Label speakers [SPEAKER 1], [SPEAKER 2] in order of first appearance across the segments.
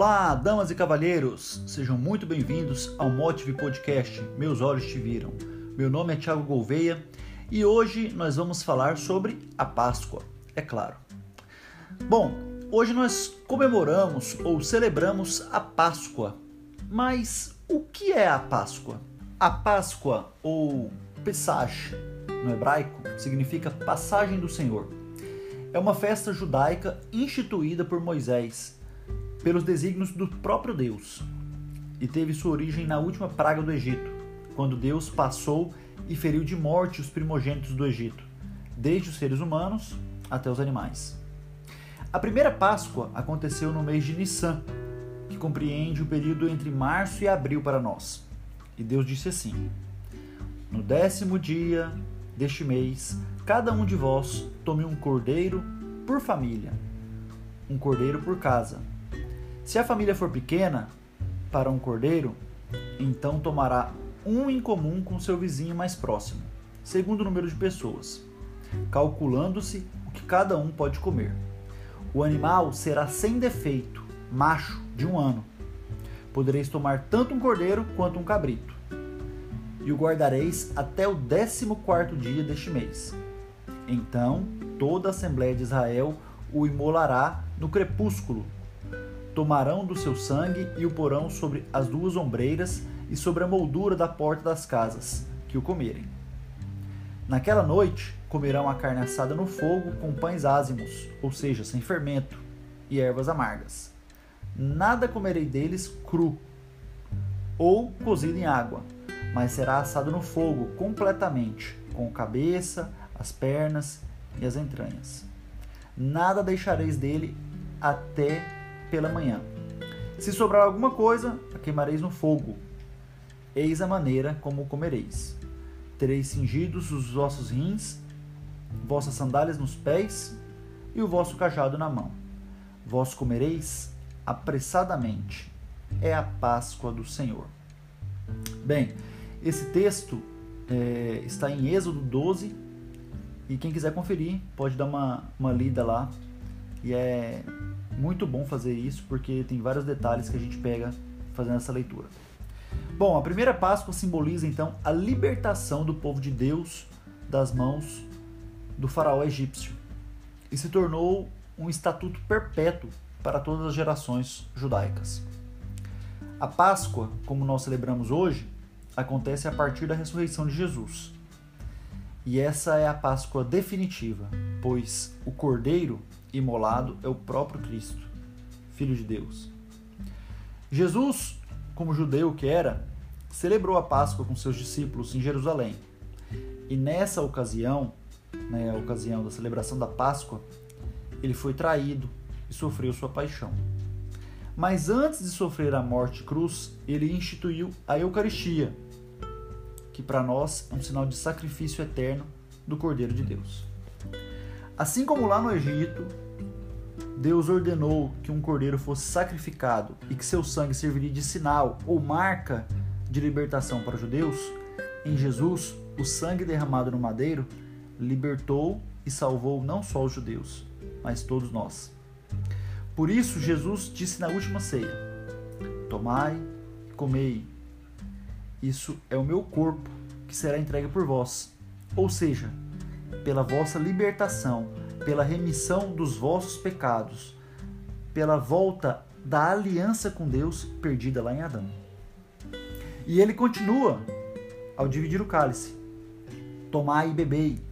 [SPEAKER 1] Olá, damas e cavalheiros, sejam muito bem-vindos ao Motive Podcast Meus Olhos Te Viram. Meu nome é Thiago Gouveia e hoje nós vamos falar sobre a Páscoa, é claro. Bom, hoje nós comemoramos ou celebramos a Páscoa, mas o que é a Páscoa? A Páscoa, ou Pesach no hebraico, significa passagem do Senhor. É uma festa judaica instituída por Moisés pelos desígnios do próprio Deus, e teve sua origem na última praga do Egito, quando Deus passou e feriu de morte os primogênitos do Egito, desde os seres humanos até os animais. A primeira Páscoa aconteceu no mês de Nissan, que compreende o período entre março e abril para nós. E Deus disse assim: No décimo dia deste mês, cada um de vós tome um cordeiro por família, um cordeiro por casa se a família for pequena para um cordeiro, então tomará um em comum com seu vizinho mais próximo, segundo o número de pessoas, calculando-se o que cada um pode comer. O animal será sem defeito, macho, de um ano. Podereis tomar tanto um cordeiro quanto um cabrito. E o guardareis até o décimo quarto dia deste mês. Então toda a Assembleia de Israel o imolará no crepúsculo tomarão do seu sangue e o porão sobre as duas ombreiras e sobre a moldura da porta das casas, que o comerem. Naquela noite comerão a carne assada no fogo com pães ázimos, ou seja, sem fermento, e ervas amargas. Nada comerei deles cru ou cozido em água, mas será assado no fogo completamente, com a cabeça, as pernas e as entranhas. Nada deixareis dele até pela manhã. Se sobrar alguma coisa, a queimareis no fogo. Eis a maneira como comereis. Tereis cingidos os vossos rins, vossas sandálias nos pés e o vosso cajado na mão. Vós comereis apressadamente. É a Páscoa do Senhor. Bem, esse texto é, está em Êxodo 12 e quem quiser conferir pode dar uma, uma lida lá. E é muito bom fazer isso porque tem vários detalhes que a gente pega fazendo essa leitura. Bom, a primeira Páscoa simboliza então a libertação do povo de Deus das mãos do faraó egípcio e se tornou um estatuto perpétuo para todas as gerações judaicas. A Páscoa, como nós celebramos hoje, acontece a partir da ressurreição de Jesus. E essa é a Páscoa definitiva, pois o Cordeiro imolado é o próprio Cristo, Filho de Deus. Jesus, como judeu que era, celebrou a Páscoa com seus discípulos em Jerusalém. E nessa ocasião, né, ocasião da celebração da Páscoa, ele foi traído e sofreu sua paixão. Mas antes de sofrer a morte cruz, ele instituiu a Eucaristia, que para nós é um sinal de sacrifício eterno do Cordeiro de Deus. Assim como lá no Egito, Deus ordenou que um cordeiro fosse sacrificado e que seu sangue serviria de sinal ou marca de libertação para os judeus, em Jesus, o sangue derramado no madeiro libertou e salvou não só os judeus, mas todos nós. Por isso, Jesus disse na última ceia: Tomai e comei. Isso é o meu corpo que será entregue por vós. Ou seja, pela vossa libertação, pela remissão dos vossos pecados, pela volta da aliança com Deus perdida lá em Adão. E ele continua ao dividir o cálice: Tomai e bebei,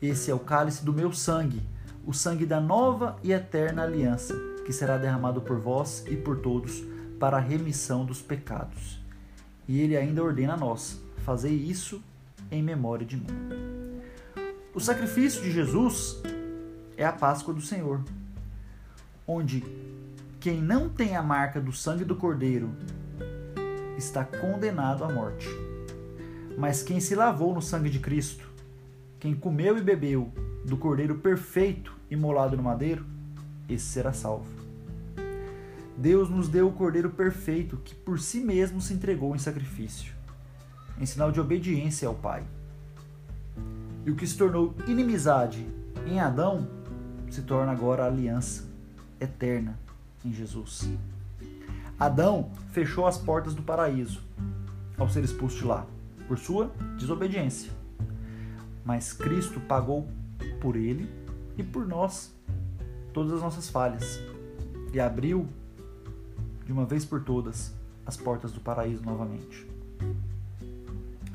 [SPEAKER 1] esse é o cálice do meu sangue, o sangue da nova e eterna aliança, que será derramado por vós e por todos para a remissão dos pecados. E ele ainda ordena a nós: fazei isso em memória de mim. O sacrifício de Jesus é a Páscoa do Senhor, onde quem não tem a marca do sangue do Cordeiro está condenado à morte. Mas quem se lavou no sangue de Cristo, quem comeu e bebeu do Cordeiro perfeito imolado no madeiro, esse será salvo. Deus nos deu o Cordeiro perfeito que por si mesmo se entregou em sacrifício, em sinal de obediência ao Pai. E o que se tornou inimizade em Adão se torna agora aliança eterna em Jesus. Adão fechou as portas do paraíso ao ser expulso de lá, por sua desobediência. Mas Cristo pagou por ele e por nós todas as nossas falhas e abriu de uma vez por todas as portas do paraíso novamente.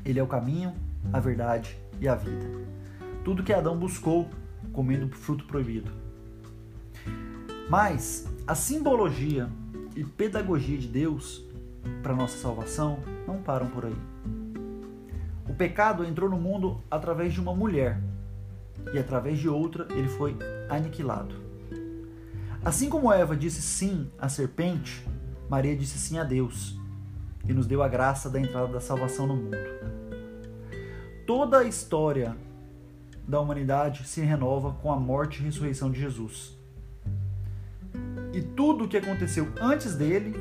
[SPEAKER 1] Ele é o caminho, a verdade e a vida. Tudo que Adão buscou comendo fruto proibido. Mas a simbologia e pedagogia de Deus para nossa salvação não param por aí. O pecado entrou no mundo através de uma mulher e através de outra ele foi aniquilado. Assim como Eva disse sim à serpente, Maria disse sim a Deus e nos deu a graça da entrada da salvação no mundo. Toda a história da humanidade se renova com a morte e ressurreição de Jesus. E tudo o que aconteceu antes dele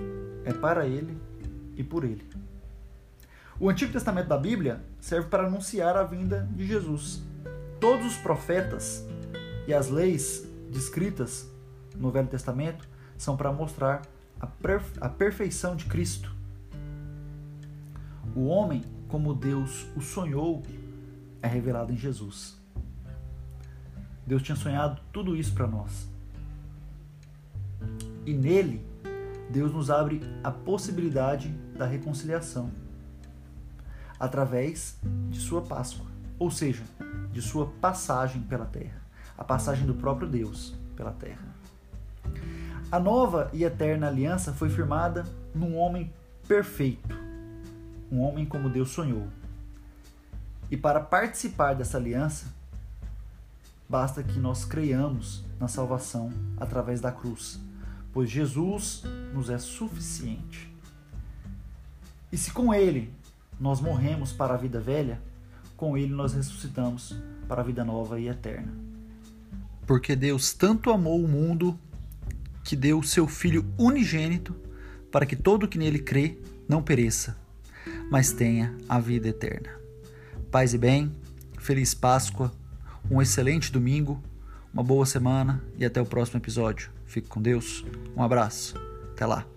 [SPEAKER 1] é para ele e por ele. O Antigo Testamento da Bíblia serve para anunciar a vinda de Jesus. Todos os profetas e as leis descritas no Velho Testamento são para mostrar a, a perfeição de Cristo. O homem, como Deus o sonhou, é revelado em Jesus. Deus tinha sonhado tudo isso para nós. E nele, Deus nos abre a possibilidade da reconciliação através de sua Páscoa, ou seja, de sua passagem pela terra, a passagem do próprio Deus pela terra. A nova e eterna aliança foi firmada num homem perfeito, um homem como Deus sonhou. E para participar dessa aliança, basta que nós creiamos na salvação através da cruz, pois Jesus nos é suficiente. E se com Ele nós morremos para a vida velha, com Ele nós ressuscitamos para a vida nova e eterna. Porque Deus tanto amou o mundo que deu o seu Filho unigênito para que todo que nele crê não pereça, mas tenha a vida eterna. Paz e bem, feliz Páscoa, um excelente domingo, uma boa semana e até o próximo episódio. Fique com Deus, um abraço, até lá.